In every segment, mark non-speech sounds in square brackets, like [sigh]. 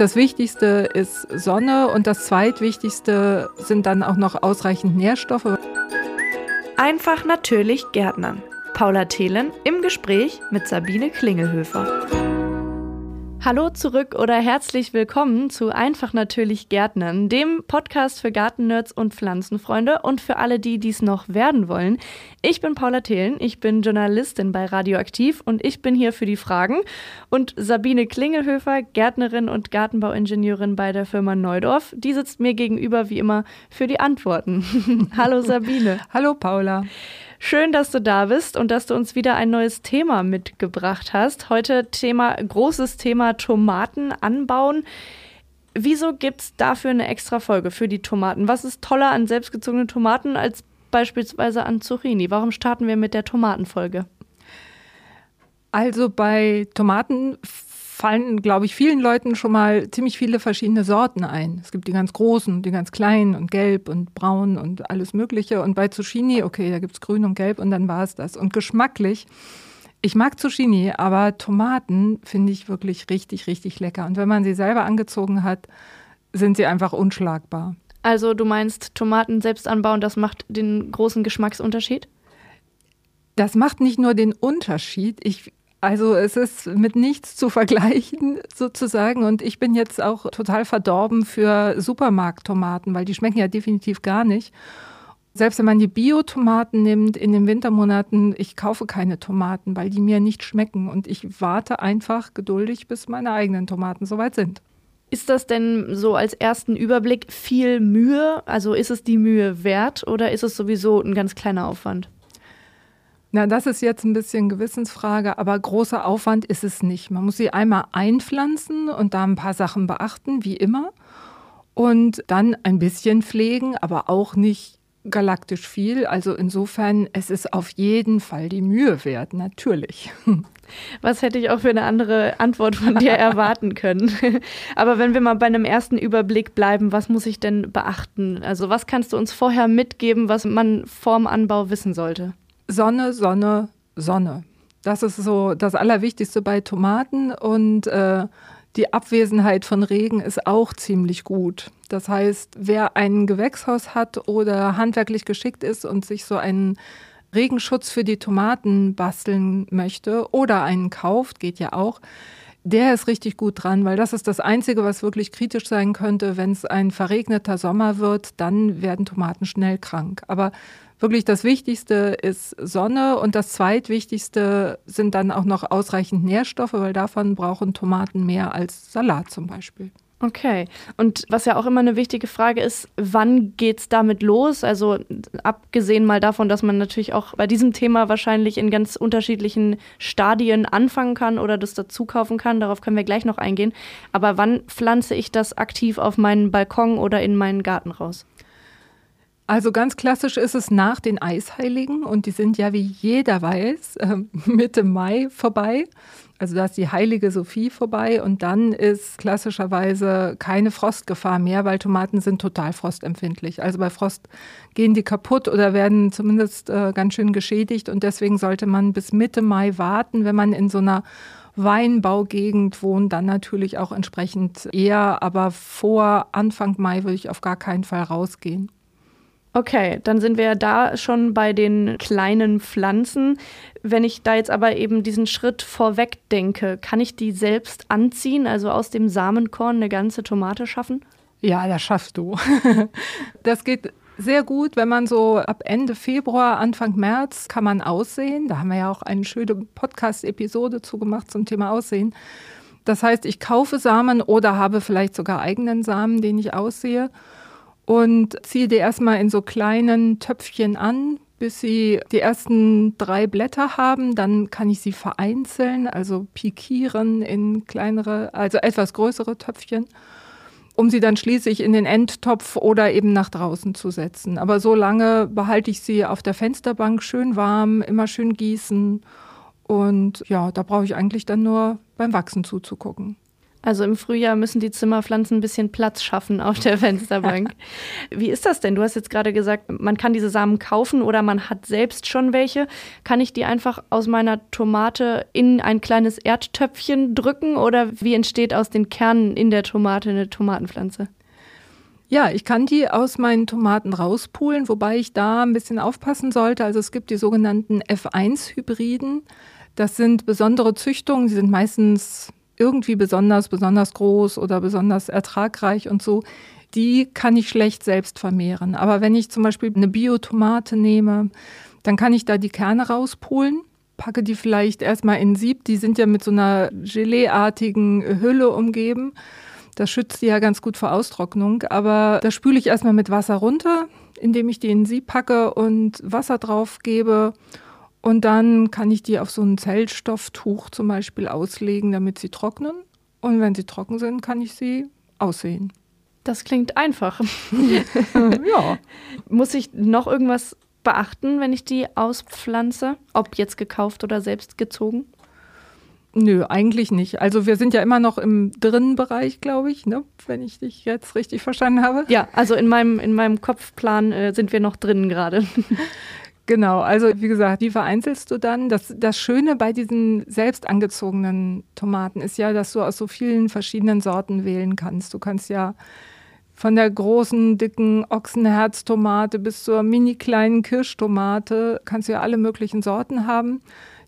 das Wichtigste ist Sonne und das zweitwichtigste sind dann auch noch ausreichend Nährstoffe. Einfach natürlich Gärtnern. Paula Thelen im Gespräch mit Sabine Klingelhöfer. Hallo zurück oder herzlich willkommen zu Einfach natürlich Gärtnern, dem Podcast für Gartennerds und Pflanzenfreunde und für alle, die dies noch werden wollen. Ich bin Paula Thelen, ich bin Journalistin bei Radioaktiv und ich bin hier für die Fragen. Und Sabine Klingelhöfer, Gärtnerin und Gartenbauingenieurin bei der Firma Neudorf, die sitzt mir gegenüber wie immer für die Antworten. [laughs] Hallo Sabine. Hallo Paula. Schön, dass du da bist und dass du uns wieder ein neues Thema mitgebracht hast. Heute Thema, großes Thema Tomaten anbauen. Wieso gibt es dafür eine extra Folge für die Tomaten? Was ist toller an selbstgezogenen Tomaten als beispielsweise an Zucchini? Warum starten wir mit der Tomatenfolge? Also bei Tomaten fallen, glaube ich, vielen Leuten schon mal ziemlich viele verschiedene Sorten ein. Es gibt die ganz großen, die ganz kleinen und gelb und braun und alles Mögliche. Und bei Zucchini, okay, da gibt es grün und gelb und dann war es das. Und geschmacklich, ich mag Zucchini, aber Tomaten finde ich wirklich richtig, richtig lecker. Und wenn man sie selber angezogen hat, sind sie einfach unschlagbar. Also du meinst, Tomaten selbst anbauen, das macht den großen Geschmacksunterschied? Das macht nicht nur den Unterschied. Ich also es ist mit nichts zu vergleichen [laughs] sozusagen. Und ich bin jetzt auch total verdorben für Supermarkttomaten, weil die schmecken ja definitiv gar nicht. Selbst wenn man die Biotomaten nimmt in den Wintermonaten, ich kaufe keine Tomaten, weil die mir nicht schmecken. Und ich warte einfach geduldig, bis meine eigenen Tomaten soweit sind. Ist das denn so als ersten Überblick viel Mühe? Also ist es die Mühe wert oder ist es sowieso ein ganz kleiner Aufwand? Na, das ist jetzt ein bisschen Gewissensfrage, aber großer Aufwand ist es nicht. Man muss sie einmal einpflanzen und da ein paar Sachen beachten, wie immer. Und dann ein bisschen pflegen, aber auch nicht galaktisch viel. Also insofern, es ist auf jeden Fall die Mühe wert, natürlich. [laughs] Was hätte ich auch für eine andere Antwort von dir [laughs] erwarten können? [laughs] Aber wenn wir mal bei einem ersten Überblick bleiben, was muss ich denn beachten? Also was kannst du uns vorher mitgeben, was man vorm Anbau wissen sollte? Sonne, Sonne, Sonne. Das ist so das Allerwichtigste bei Tomaten und äh, die Abwesenheit von Regen ist auch ziemlich gut. Das heißt, wer ein Gewächshaus hat oder handwerklich geschickt ist und sich so einen Regenschutz für die Tomaten basteln möchte oder einen kauft, geht ja auch, der ist richtig gut dran, weil das ist das Einzige, was wirklich kritisch sein könnte. Wenn es ein verregneter Sommer wird, dann werden Tomaten schnell krank. Aber wirklich das Wichtigste ist Sonne und das zweitwichtigste sind dann auch noch ausreichend Nährstoffe, weil davon brauchen Tomaten mehr als Salat zum Beispiel. Okay. Und was ja auch immer eine wichtige Frage ist, wann geht's damit los? Also abgesehen mal davon, dass man natürlich auch bei diesem Thema wahrscheinlich in ganz unterschiedlichen Stadien anfangen kann oder das dazu kaufen kann, darauf können wir gleich noch eingehen. Aber wann pflanze ich das aktiv auf meinen Balkon oder in meinen Garten raus? Also ganz klassisch ist es nach den Eisheiligen und die sind ja, wie jeder weiß, äh, [laughs] Mitte Mai vorbei. Also da ist die heilige Sophie vorbei und dann ist klassischerweise keine Frostgefahr mehr, weil Tomaten sind total frostempfindlich. Also bei Frost gehen die kaputt oder werden zumindest äh, ganz schön geschädigt und deswegen sollte man bis Mitte Mai warten, wenn man in so einer Weinbaugegend wohnt, dann natürlich auch entsprechend eher, aber vor Anfang Mai würde ich auf gar keinen Fall rausgehen. Okay, dann sind wir ja da schon bei den kleinen Pflanzen. Wenn ich da jetzt aber eben diesen Schritt vorweg denke, kann ich die selbst anziehen, also aus dem Samenkorn eine ganze Tomate schaffen? Ja, das schaffst du. [laughs] Das geht sehr gut, wenn man so ab Ende Februar, Anfang März kann man aussehen. Da haben wir ja auch eine schöne Podcast-Episode zugemacht zum Thema Aussehen. Das heißt, ich kaufe Samen oder habe vielleicht sogar eigenen Samen, den ich aussehe und ziehe die erstmal in so kleinen Töpfchen an, bis sie die ersten drei Blätter haben. Dann kann ich sie vereinzeln, also pikieren in kleinere, also etwas größere Töpfchen, um sie dann schließlich in den Endtopf oder eben nach draußen zu setzen. Aber so lange behalte ich sie auf der Fensterbank schön warm, immer schön gießen. Und ja, da brauche ich eigentlich dann nur beim Wachsen zuzugucken. Also im Frühjahr müssen die Zimmerpflanzen ein bisschen Platz schaffen auf der [laughs] Fensterbank. Wie ist das denn? Du hast jetzt gerade gesagt, man kann diese Samen kaufen oder man hat selbst schon welche. Kann ich die einfach aus meiner Tomate in ein kleines Erdtöpfchen drücken oder wie entsteht aus den Kernen in der Tomate eine Tomatenpflanze? Ja, ich kann die aus meinen Tomaten rauspulen, wobei ich da ein bisschen aufpassen sollte. Also es gibt die sogenannten F1-Hybriden. Das sind besondere Züchtungen, die sind meistens irgendwie besonders, besonders groß oder besonders ertragreich und so, die kann ich schlecht selbst vermehren. Aber wenn ich zum Beispiel eine Biotomate nehme, dann kann ich da die Kerne rauspolen, packe die vielleicht erstmal in Sieb, die sind ja mit so einer Geleeartigen Hülle umgeben. Das schützt die ja ganz gut vor Austrocknung, aber da spüle ich erstmal mit Wasser runter, indem ich die in Sieb packe und Wasser drauf gebe und dann kann ich die auf so ein Zellstofftuch zum Beispiel auslegen, damit sie trocknen. Und wenn sie trocken sind, kann ich sie aussehen. Das klingt einfach. [laughs] ja. Muss ich noch irgendwas beachten, wenn ich die auspflanze? Ob jetzt gekauft oder selbst gezogen? Nö, eigentlich nicht. Also wir sind ja immer noch im drinnen Bereich, glaube ich, ne? wenn ich dich jetzt richtig verstanden habe. Ja, also in meinem, in meinem Kopfplan äh, sind wir noch drinnen gerade. [laughs] Genau, also wie gesagt, die vereinzelst du dann. Das, das Schöne bei diesen selbst angezogenen Tomaten ist ja, dass du aus so vielen verschiedenen Sorten wählen kannst. Du kannst ja von der großen, dicken Ochsenherztomate bis zur mini kleinen Kirschtomate, kannst du ja alle möglichen Sorten haben.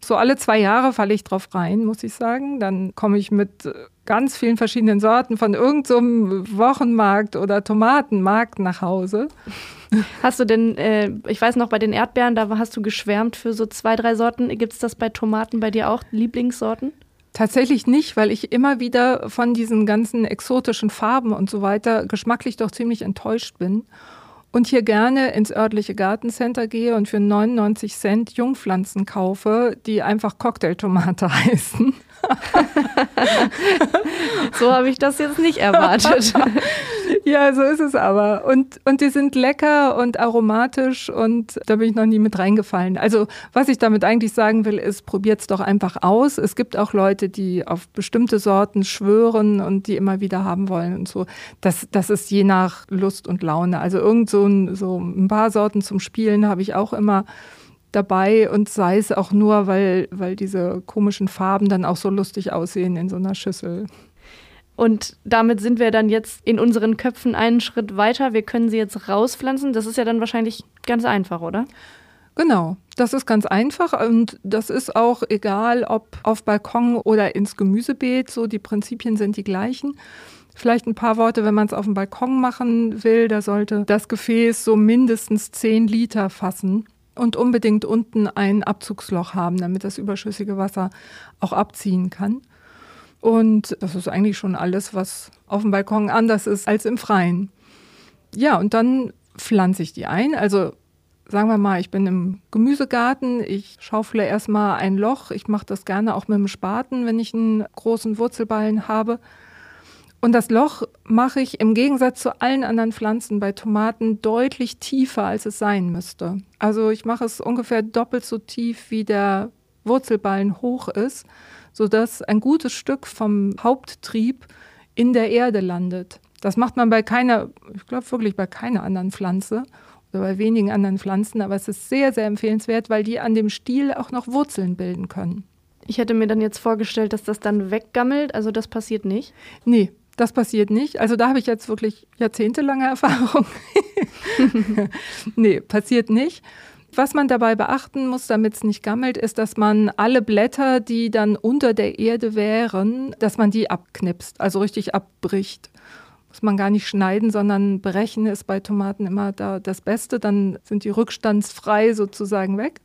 So alle zwei Jahre falle ich drauf rein, muss ich sagen. Dann komme ich mit ganz vielen verschiedenen Sorten von irgendeinem so Wochenmarkt oder Tomatenmarkt nach Hause. Hast du denn, äh, ich weiß noch, bei den Erdbeeren, da hast du geschwärmt für so zwei, drei Sorten. Gibt es das bei Tomaten bei dir auch, Lieblingssorten? Tatsächlich nicht, weil ich immer wieder von diesen ganzen exotischen Farben und so weiter geschmacklich doch ziemlich enttäuscht bin und hier gerne ins örtliche Gartencenter gehe und für 99 Cent Jungpflanzen kaufe, die einfach Cocktailtomate [laughs] heißen. [laughs] so habe ich das jetzt nicht erwartet. [laughs] ja, so ist es aber. Und, und die sind lecker und aromatisch und da bin ich noch nie mit reingefallen. Also, was ich damit eigentlich sagen will, ist, probiert es doch einfach aus. Es gibt auch Leute, die auf bestimmte Sorten schwören und die immer wieder haben wollen und so. Das, das ist je nach Lust und Laune. Also, irgend so ein, so ein paar Sorten zum Spielen habe ich auch immer dabei und sei es auch nur, weil, weil diese komischen Farben dann auch so lustig aussehen in so einer Schüssel. Und damit sind wir dann jetzt in unseren Köpfen einen Schritt weiter. Wir können sie jetzt rauspflanzen. Das ist ja dann wahrscheinlich ganz einfach, oder? Genau, das ist ganz einfach und das ist auch egal, ob auf Balkon oder ins Gemüsebeet. So, die Prinzipien sind die gleichen. Vielleicht ein paar Worte, wenn man es auf dem Balkon machen will. Da sollte das Gefäß so mindestens 10 Liter fassen und unbedingt unten ein Abzugsloch haben, damit das überschüssige Wasser auch abziehen kann. Und das ist eigentlich schon alles, was auf dem Balkon anders ist als im Freien. Ja, und dann pflanze ich die ein. Also sagen wir mal, ich bin im Gemüsegarten, ich schaufle erstmal ein Loch. Ich mache das gerne auch mit dem Spaten, wenn ich einen großen Wurzelballen habe. Und das Loch mache ich im Gegensatz zu allen anderen Pflanzen bei Tomaten deutlich tiefer, als es sein müsste. Also ich mache es ungefähr doppelt so tief, wie der Wurzelballen hoch ist, sodass ein gutes Stück vom Haupttrieb in der Erde landet. Das macht man bei keiner, ich glaube wirklich bei keiner anderen Pflanze oder bei wenigen anderen Pflanzen, aber es ist sehr, sehr empfehlenswert, weil die an dem Stiel auch noch Wurzeln bilden können. Ich hätte mir dann jetzt vorgestellt, dass das dann weggammelt, also das passiert nicht. Nee, das passiert nicht. Also da habe ich jetzt wirklich jahrzehntelange Erfahrung. [laughs] nee, passiert nicht. Was man dabei beachten muss, damit es nicht gammelt, ist, dass man alle Blätter, die dann unter der Erde wären, dass man die abknipst, also richtig abbricht. Muss man gar nicht schneiden, sondern brechen ist bei Tomaten immer da das Beste. Dann sind die rückstandsfrei sozusagen weg.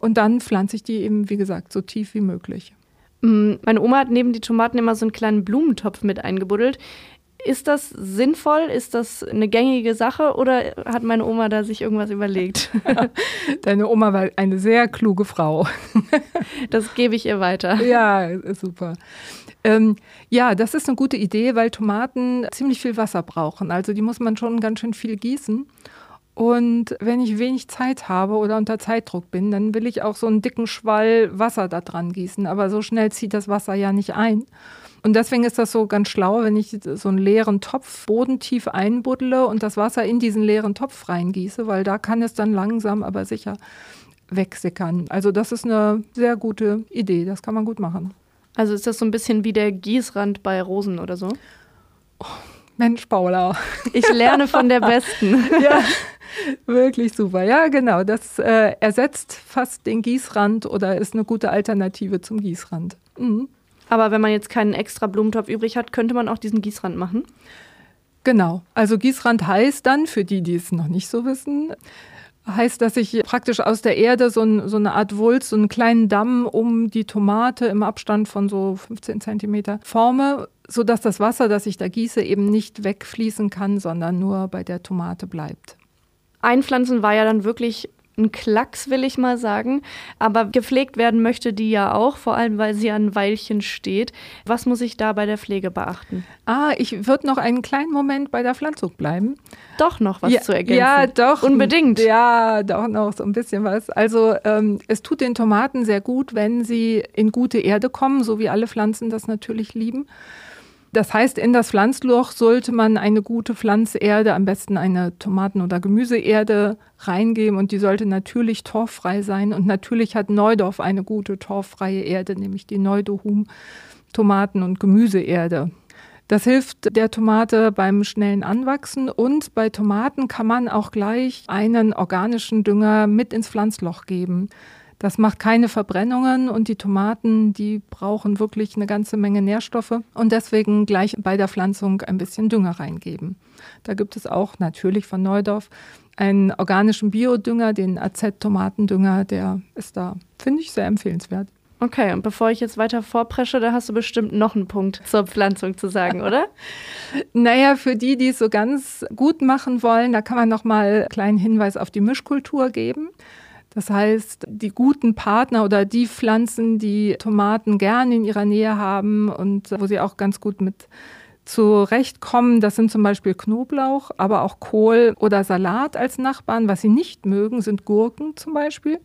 Und dann pflanze ich die eben, wie gesagt, so tief wie möglich. Mm, meine Oma hat neben die Tomaten immer so einen kleinen Blumentopf mit eingebuddelt. Ist das sinnvoll? Ist das eine gängige Sache oder hat meine Oma da sich irgendwas überlegt? [laughs] [laughs] Deine Oma war eine sehr kluge Frau. [laughs] das gebe ich ihr weiter. Ja, super. Ähm, ja, das ist eine gute Idee, weil Tomaten ziemlich viel Wasser brauchen. Also die muss man schon ganz schön viel gießen. Und wenn ich wenig Zeit habe oder unter Zeitdruck bin, dann will ich auch so einen dicken Schwall Wasser da dran gießen. Aber so schnell zieht das Wasser ja nicht ein. Und deswegen ist das so ganz schlau, wenn ich so einen leeren Topf bodentief einbuddle und das Wasser in diesen leeren Topf reingieße, weil da kann es dann langsam, aber sicher wegsickern. Also das ist eine sehr gute Idee, das kann man gut machen. Also ist das so ein bisschen wie der Gießrand bei Rosen oder so? Oh, Mensch, Paula. Ich lerne von der Besten. [laughs] ja, wirklich super. Ja, genau. Das äh, ersetzt fast den Gießrand oder ist eine gute Alternative zum Gießrand. Mhm. Aber wenn man jetzt keinen extra Blumentopf übrig hat, könnte man auch diesen Gießrand machen? Genau. Also Gießrand heißt dann, für die, die es noch nicht so wissen, heißt, dass ich praktisch aus der Erde so, ein, so, eine Art Wulst, so einen kleinen Damm um die Tomate im Abstand von so 15 Zentimeter forme, sodass das Wasser, das ich da gieße, eben nicht wegfließen kann, sondern nur bei der Tomate bleibt. Einpflanzen war ja dann wirklich ein Klacks, will ich mal sagen. Aber gepflegt werden möchte die ja auch, vor allem weil sie ein Weilchen steht. Was muss ich da bei der Pflege beachten? Ah, ich würde noch einen kleinen Moment bei der Pflanzung bleiben. Doch noch was ja, zu ergänzen. Ja, doch. Unbedingt. Ja, doch noch so ein bisschen was. Also ähm, es tut den Tomaten sehr gut, wenn sie in gute Erde kommen, so wie alle Pflanzen das natürlich lieben. Das heißt, in das Pflanzloch sollte man eine gute Pflanzerde, am besten eine Tomaten- oder Gemüseerde reingeben und die sollte natürlich torffrei sein. Und natürlich hat Neudorf eine gute torffreie Erde, nämlich die Neudohum Tomaten- und Gemüseerde. Das hilft der Tomate beim schnellen Anwachsen und bei Tomaten kann man auch gleich einen organischen Dünger mit ins Pflanzloch geben. Das macht keine Verbrennungen und die Tomaten, die brauchen wirklich eine ganze Menge Nährstoffe und deswegen gleich bei der Pflanzung ein bisschen Dünger reingeben. Da gibt es auch natürlich von Neudorf einen organischen Biodünger, den AZ-Tomatendünger, der ist da, finde ich, sehr empfehlenswert. Okay, und bevor ich jetzt weiter vorpresche, da hast du bestimmt noch einen Punkt zur Pflanzung zu sagen, oder? [laughs] naja, für die, die es so ganz gut machen wollen, da kann man noch mal einen kleinen Hinweis auf die Mischkultur geben. Das heißt, die guten Partner oder die Pflanzen, die Tomaten gerne in ihrer Nähe haben und wo sie auch ganz gut mit zurechtkommen, das sind zum Beispiel Knoblauch, aber auch Kohl oder Salat als Nachbarn. Was sie nicht mögen, sind Gurken zum Beispiel.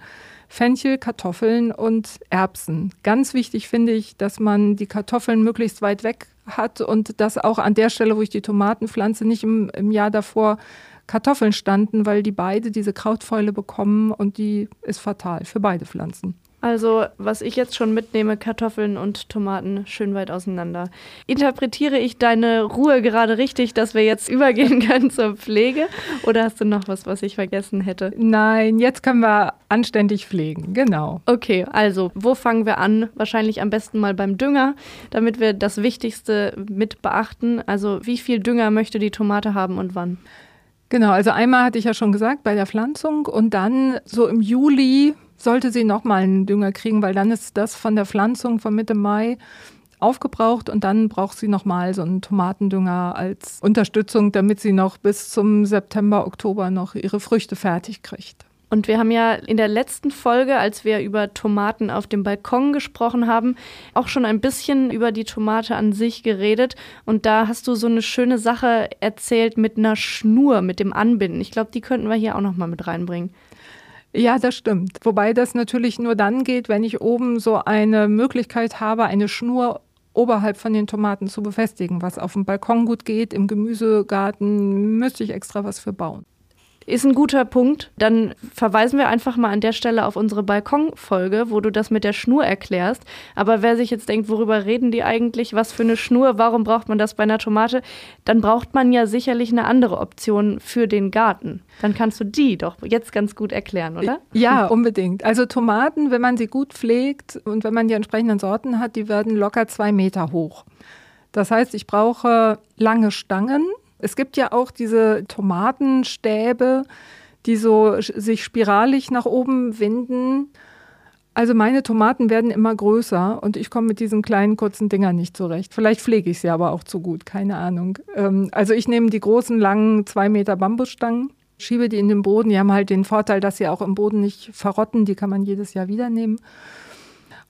Fenchel, Kartoffeln und Erbsen. Ganz wichtig finde ich, dass man die Kartoffeln möglichst weit weg hat und das auch an der Stelle, wo ich die Tomaten pflanze, nicht im, im Jahr davor Kartoffeln standen, weil die beide diese Krautfäule bekommen und die ist fatal für beide Pflanzen. Also, was ich jetzt schon mitnehme, Kartoffeln und Tomaten schön weit auseinander. Interpretiere ich deine Ruhe gerade richtig, dass wir jetzt übergehen [laughs] können zur Pflege? Oder hast du noch was, was ich vergessen hätte? Nein, jetzt können wir anständig pflegen, genau. Okay, also, wo fangen wir an? Wahrscheinlich am besten mal beim Dünger, damit wir das Wichtigste mit beachten. Also, wie viel Dünger möchte die Tomate haben und wann? Genau, also einmal hatte ich ja schon gesagt, bei der Pflanzung und dann so im Juli sollte sie nochmal einen Dünger kriegen, weil dann ist das von der Pflanzung von Mitte Mai aufgebraucht und dann braucht sie nochmal so einen Tomatendünger als Unterstützung, damit sie noch bis zum September, Oktober noch ihre Früchte fertig kriegt. Und wir haben ja in der letzten Folge, als wir über Tomaten auf dem Balkon gesprochen haben, auch schon ein bisschen über die Tomate an sich geredet. Und da hast du so eine schöne Sache erzählt mit einer Schnur, mit dem Anbinden. Ich glaube, die könnten wir hier auch noch mal mit reinbringen. Ja, das stimmt. Wobei das natürlich nur dann geht, wenn ich oben so eine Möglichkeit habe, eine Schnur oberhalb von den Tomaten zu befestigen. Was auf dem Balkon gut geht, im Gemüsegarten müsste ich extra was für bauen. Ist ein guter Punkt. Dann verweisen wir einfach mal an der Stelle auf unsere Balkonfolge, wo du das mit der Schnur erklärst. Aber wer sich jetzt denkt, worüber reden die eigentlich? Was für eine Schnur? Warum braucht man das bei einer Tomate? Dann braucht man ja sicherlich eine andere Option für den Garten. Dann kannst du die doch jetzt ganz gut erklären, oder? Ja, unbedingt. Also Tomaten, wenn man sie gut pflegt und wenn man die entsprechenden Sorten hat, die werden locker zwei Meter hoch. Das heißt, ich brauche lange Stangen es gibt ja auch diese Tomatenstäbe, die so sich spiralig nach oben winden. Also meine Tomaten werden immer größer und ich komme mit diesen kleinen kurzen Dingern nicht zurecht. Vielleicht pflege ich sie aber auch zu gut, keine Ahnung. Ähm, also ich nehme die großen, langen, zwei Meter Bambusstangen, schiebe die in den Boden. Die haben halt den Vorteil, dass sie auch im Boden nicht verrotten. Die kann man jedes Jahr wieder nehmen.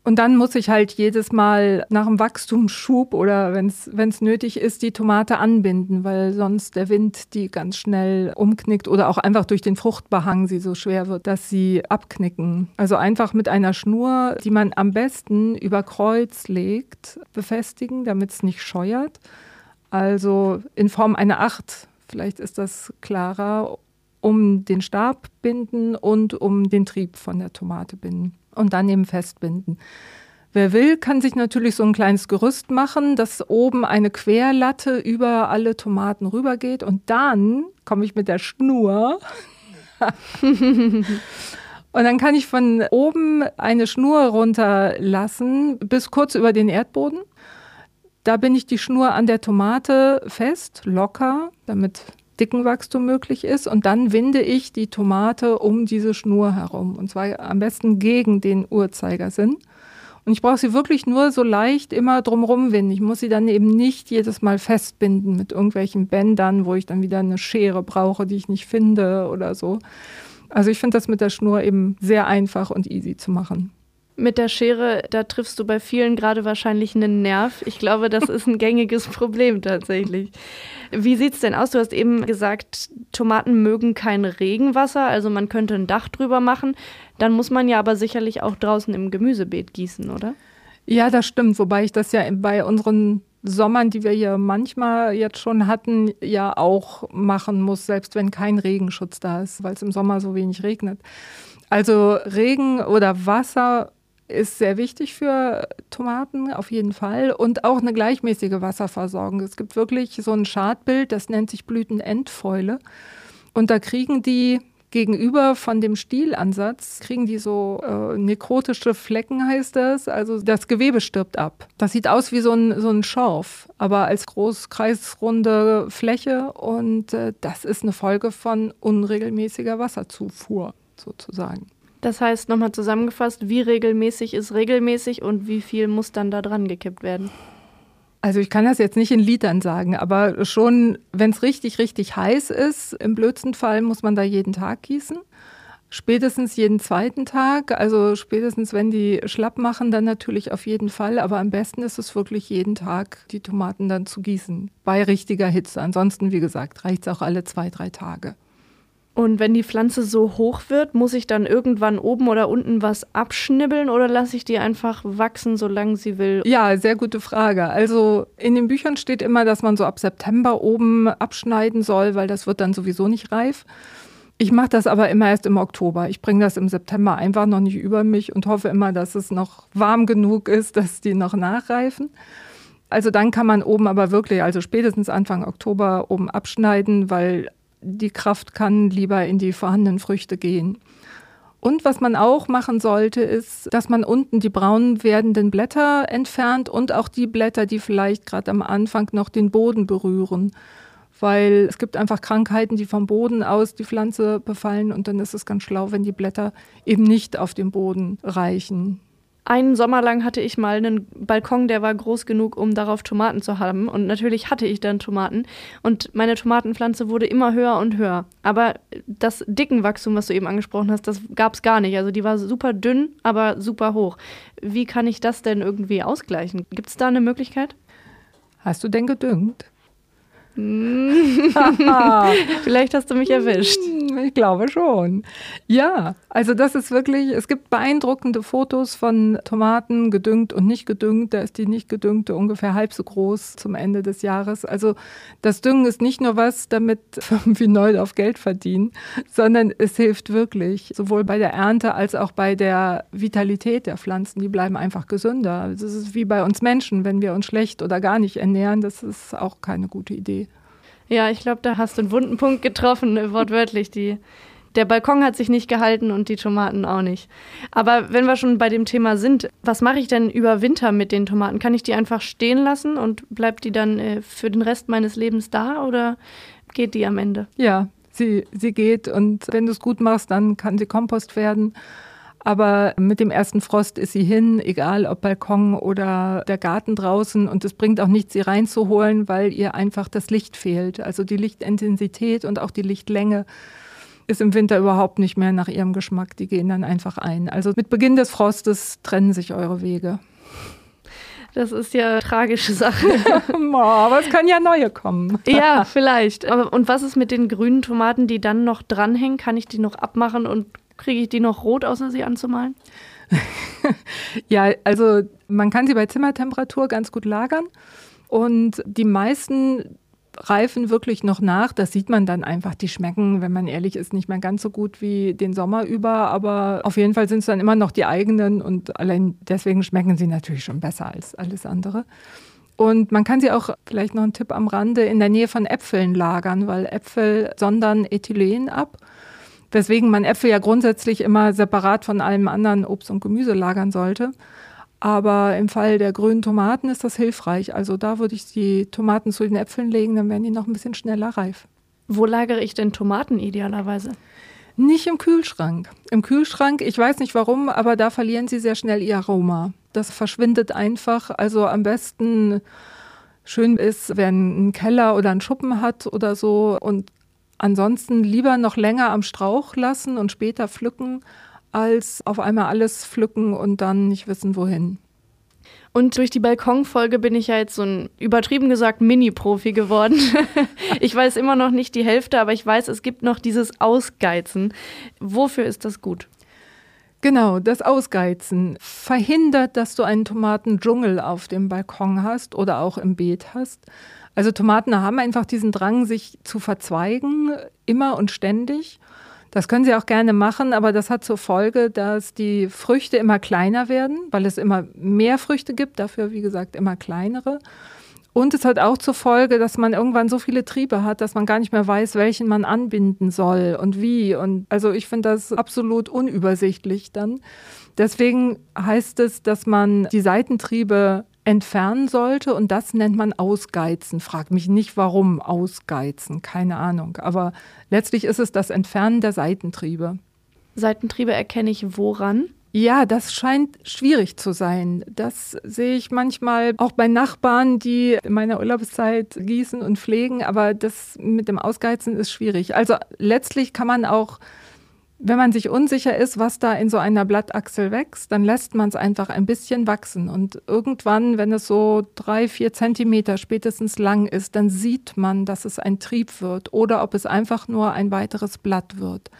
Und dann muss ich halt jedes Mal nach dem Wachstumsschub oder wenn es nötig ist, die Tomate anbinden, weil sonst der Wind die ganz schnell umknickt oder auch einfach durch den Fruchtbehang sie so schwer wird, dass sie abknicken. Also einfach mit einer Schnur, die man am besten über Kreuz legt, befestigen, damit es nicht scheuert. Also in Form einer Acht, vielleicht ist das klarer, um den Stab binden und um den Trieb von der Tomate binden und dann eben festbinden. Wer will, kann sich natürlich so ein kleines Gerüst machen, dass oben eine Querlatte über alle Tomaten rübergeht und dann komme ich mit der Schnur. [laughs] und dann kann ich von oben eine Schnur runterlassen bis kurz über den Erdboden. Da bin ich die Schnur an der Tomate fest, locker, damit Dickenwachstum möglich ist. Und dann winde ich die Tomate um diese Schnur herum. Und zwar am besten gegen den Uhrzeigersinn. Und ich brauche sie wirklich nur so leicht immer drumherum winden. Ich muss sie dann eben nicht jedes Mal festbinden mit irgendwelchen Bändern, wo ich dann wieder eine Schere brauche, die ich nicht finde oder so. Also ich finde das mit der Schnur eben sehr einfach und easy zu machen. Mit der Schere, da triffst du bei vielen gerade wahrscheinlich einen Nerv. Ich glaube, das ist ein gängiges Problem tatsächlich. Wie sieht es denn aus? Du hast eben gesagt, Tomaten mögen kein Regenwasser, also man könnte ein Dach drüber machen. Dann muss man ja aber sicherlich auch draußen im Gemüsebeet gießen, oder? Ja, das stimmt. Wobei ich das ja bei unseren Sommern, die wir hier manchmal jetzt schon hatten, ja auch machen muss, selbst wenn kein Regenschutz da ist, weil es im Sommer so wenig regnet. Also Regen oder Wasser ist sehr wichtig für Tomaten auf jeden Fall und auch eine gleichmäßige Wasserversorgung. Es gibt wirklich so ein Schadbild, das nennt sich Blütenendfäule und da kriegen die gegenüber von dem Stielansatz kriegen die so äh, nekrotische Flecken, heißt das. Also das Gewebe stirbt ab. Das sieht aus wie so ein, so ein Schorf, aber als großkreisrunde Fläche. Und äh, das ist eine Folge von unregelmäßiger Wasserzufuhr sozusagen. Das heißt, nochmal zusammengefasst, wie regelmäßig ist regelmäßig und wie viel muss dann da dran gekippt werden? Also ich kann das jetzt nicht in Litern sagen, aber schon, wenn es richtig, richtig heiß ist, im blödsten Fall muss man da jeden Tag gießen. Spätestens jeden zweiten Tag, also spätestens wenn die schlapp machen, dann natürlich auf jeden Fall. Aber am besten ist es wirklich jeden Tag, die Tomaten dann zu gießen. Bei richtiger Hitze. Ansonsten, wie gesagt, reicht es auch alle zwei, drei Tage. Und wenn die Pflanze so hoch wird, muss ich dann irgendwann oben oder unten was abschnibbeln oder lasse ich die einfach wachsen, solange sie will? Ja, sehr gute Frage. Also in den Büchern steht immer, dass man so ab September oben abschneiden soll, weil das wird dann sowieso nicht reif. Ich mache das aber immer erst im Oktober. Ich bringe das im September einfach noch nicht über mich und hoffe immer, dass es noch warm genug ist, dass die noch nachreifen. Also dann kann man oben aber wirklich, also spätestens Anfang Oktober oben abschneiden, weil die Kraft kann lieber in die vorhandenen Früchte gehen. Und was man auch machen sollte, ist, dass man unten die braun werdenden Blätter entfernt und auch die Blätter, die vielleicht gerade am Anfang noch den Boden berühren. Weil es gibt einfach Krankheiten, die vom Boden aus die Pflanze befallen und dann ist es ganz schlau, wenn die Blätter eben nicht auf den Boden reichen. Einen Sommer lang hatte ich mal einen Balkon, der war groß genug, um darauf Tomaten zu haben. Und natürlich hatte ich dann Tomaten. Und meine Tomatenpflanze wurde immer höher und höher. Aber das Dickenwachstum, was du eben angesprochen hast, das gab es gar nicht. Also die war super dünn, aber super hoch. Wie kann ich das denn irgendwie ausgleichen? Gibt es da eine Möglichkeit? Hast du denn gedüngt? [laughs] Vielleicht hast du mich erwischt. Ich glaube schon. Ja, also das ist wirklich, es gibt beeindruckende Fotos von Tomaten gedüngt und nicht gedüngt. Da ist die nicht gedüngte ungefähr halb so groß zum Ende des Jahres. Also das Düngen ist nicht nur was, damit [laughs] wie neu auf Geld verdienen, sondern es hilft wirklich, sowohl bei der Ernte als auch bei der Vitalität der Pflanzen. Die bleiben einfach gesünder. Das ist wie bei uns Menschen, wenn wir uns schlecht oder gar nicht ernähren, das ist auch keine gute Idee. Ja, ich glaube, da hast du einen wunden Punkt getroffen, äh, wortwörtlich. Die, der Balkon hat sich nicht gehalten und die Tomaten auch nicht. Aber wenn wir schon bei dem Thema sind, was mache ich denn über Winter mit den Tomaten? Kann ich die einfach stehen lassen und bleibt die dann äh, für den Rest meines Lebens da oder geht die am Ende? Ja, sie, sie geht und wenn du es gut machst, dann kann sie Kompost werden. Aber mit dem ersten Frost ist sie hin, egal ob Balkon oder der Garten draußen. Und es bringt auch nichts, sie reinzuholen, weil ihr einfach das Licht fehlt. Also die Lichtintensität und auch die Lichtlänge. ist im Winter überhaupt nicht mehr nach ihrem Geschmack. Die gehen dann einfach ein. Also mit Beginn des Frostes trennen sich eure Wege. Das ist ja eine tragische Sache. [laughs] Aber es können ja neue kommen. ja, vielleicht. Aber, und was ist mit den grünen Tomaten, die dann noch dranhängen? Kann ich die noch abmachen und kriege ich die noch rot, außer sie anzumalen? [laughs] ja, also man kann sie bei Zimmertemperatur ganz gut lagern. Und die meisten reifen wirklich noch nach. Das sieht man dann einfach. Die schmecken, wenn man ehrlich ist, nicht mehr ganz so gut wie den Sommer über. Aber auf jeden Fall sind es dann immer noch die eigenen und allein deswegen schmecken sie natürlich schon besser als alles andere. Und man kann sie auch, vielleicht noch ein Tipp am Rande, in der Nähe von Äpfeln lagern, weil Äpfel sondern Ethylen ab. Weswegen man Äpfel ja grundsätzlich immer separat von allem anderen Obst und Gemüse lagern sollte. Aber im Fall der grünen Tomaten ist das hilfreich. Also da würde ich die Tomaten zu den Äpfeln legen, dann werden die noch ein bisschen schneller reif. Wo lagere ich denn Tomaten idealerweise? Nicht im Kühlschrank. Im Kühlschrank, ich weiß nicht warum, aber da verlieren sie sehr schnell ihr Aroma. Das verschwindet einfach. Also am besten schön ist, wer einen Keller oder einen Schuppen hat oder so. Und ansonsten lieber noch länger am Strauch lassen und später pflücken, als auf einmal alles pflücken und dann nicht wissen, wohin. Und durch die Balkonfolge bin ich ja jetzt so ein übertrieben gesagt Mini-Profi geworden. [laughs] ich weiß immer noch nicht die Hälfte, aber ich weiß, es gibt noch dieses Ausgeizen. Wofür ist das gut? Genau, das Ausgeizen verhindert, dass du einen Tomatendschungel auf dem Balkon hast oder auch im Beet hast. Also Tomaten haben einfach diesen Drang, sich zu verzweigen, immer und ständig. Das können Sie auch gerne machen, aber das hat zur Folge, dass die Früchte immer kleiner werden, weil es immer mehr Früchte gibt, dafür wie gesagt immer kleinere. Und es hat auch zur Folge, dass man irgendwann so viele Triebe hat, dass man gar nicht mehr weiß, welchen man anbinden soll und wie. Und also ich finde das absolut unübersichtlich dann. Deswegen heißt es, dass man die Seitentriebe entfernen sollte und das nennt man Ausgeizen. Frag mich nicht, warum Ausgeizen, keine Ahnung. Aber letztlich ist es das Entfernen der Seitentriebe. Seitentriebe erkenne ich woran? Ja, das scheint schwierig zu sein. Das sehe ich manchmal auch bei Nachbarn, die in meiner Urlaubszeit gießen und pflegen, aber das mit dem Ausgeizen ist schwierig. Also letztlich kann man auch wenn man sich unsicher ist, was da in so einer Blattachsel wächst, dann lässt man es einfach ein bisschen wachsen. Und irgendwann, wenn es so drei, vier Zentimeter spätestens lang ist, dann sieht man, dass es ein Trieb wird oder ob es einfach nur ein weiteres Blatt wird.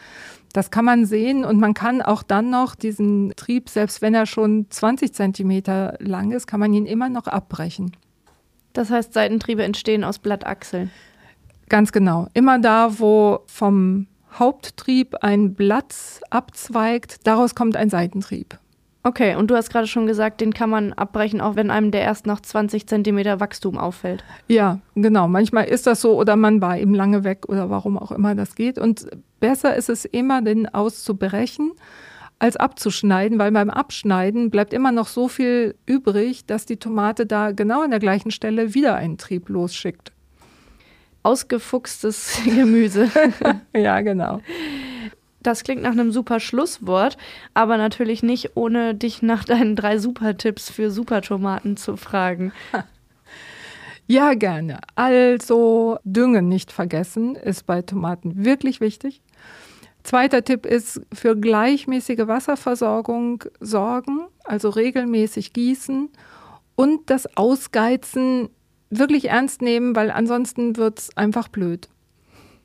Das kann man sehen und man kann auch dann noch diesen Trieb, selbst wenn er schon 20 Zentimeter lang ist, kann man ihn immer noch abbrechen. Das heißt, Seitentriebe entstehen aus Blattachseln. Ganz genau. Immer da, wo vom Haupttrieb ein Blatt abzweigt, daraus kommt ein Seitentrieb. Okay, und du hast gerade schon gesagt, den kann man abbrechen, auch wenn einem der erst nach 20 Zentimeter Wachstum auffällt. Ja, genau. Manchmal ist das so oder man war eben lange weg oder warum auch immer das geht. Und besser ist es immer, den auszubrechen, als abzuschneiden, weil beim Abschneiden bleibt immer noch so viel übrig, dass die Tomate da genau an der gleichen Stelle wieder einen Trieb losschickt ausgefuchstes [laughs] Gemüse. [laughs] ja, genau. Das klingt nach einem super Schlusswort, aber natürlich nicht, ohne dich nach deinen drei Supertipps für Supertomaten zu fragen. [laughs] Ja, gerne. Also Düngen nicht vergessen, ist bei Tomaten wirklich wichtig. Zweiter Tipp ist für gleichmäßige Wasserversorgung sorgen, also regelmäßig gießen und das Ausgeizen wirklich ernst nehmen, weil ansonsten wird es einfach blöd.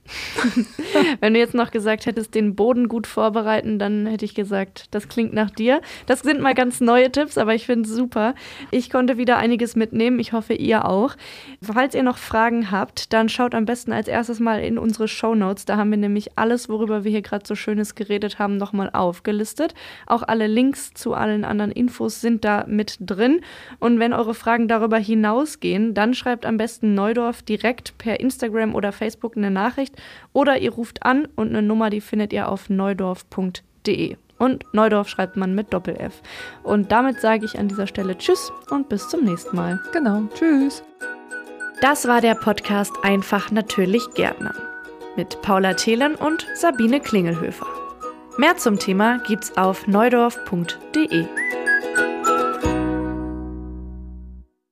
[laughs] Wenn du jetzt noch gesagt hättest, den Boden gut vorbereiten, dann hätte ich gesagt, das klingt nach dir. Das sind mal ganz neue Tipps, aber ich finde es super. Ich konnte wieder einiges mitnehmen. Ich hoffe, ihr auch. Falls ihr noch Fragen habt, dann schaut am besten als erstes mal in unsere Show Notes. Da haben wir nämlich alles, worüber wir hier gerade so Schönes geredet haben, nochmal aufgelistet. Auch alle Links zu allen anderen Infos sind da mit drin. Und wenn eure Fragen darüber hinausgehen, dann schreibt am besten Neudorf direkt per Instagram oder Facebook eine Nachricht oder ihr ruft an und eine Nummer, die findet ihr auf neudorf.de. Und Neudorf schreibt man mit Doppel-F. Und damit sage ich an dieser Stelle Tschüss und bis zum nächsten Mal. Genau, Tschüss. Das war der Podcast Einfach natürlich Gärtner mit Paula Thelen und Sabine Klingelhöfer. Mehr zum Thema gibt's auf neudorf.de.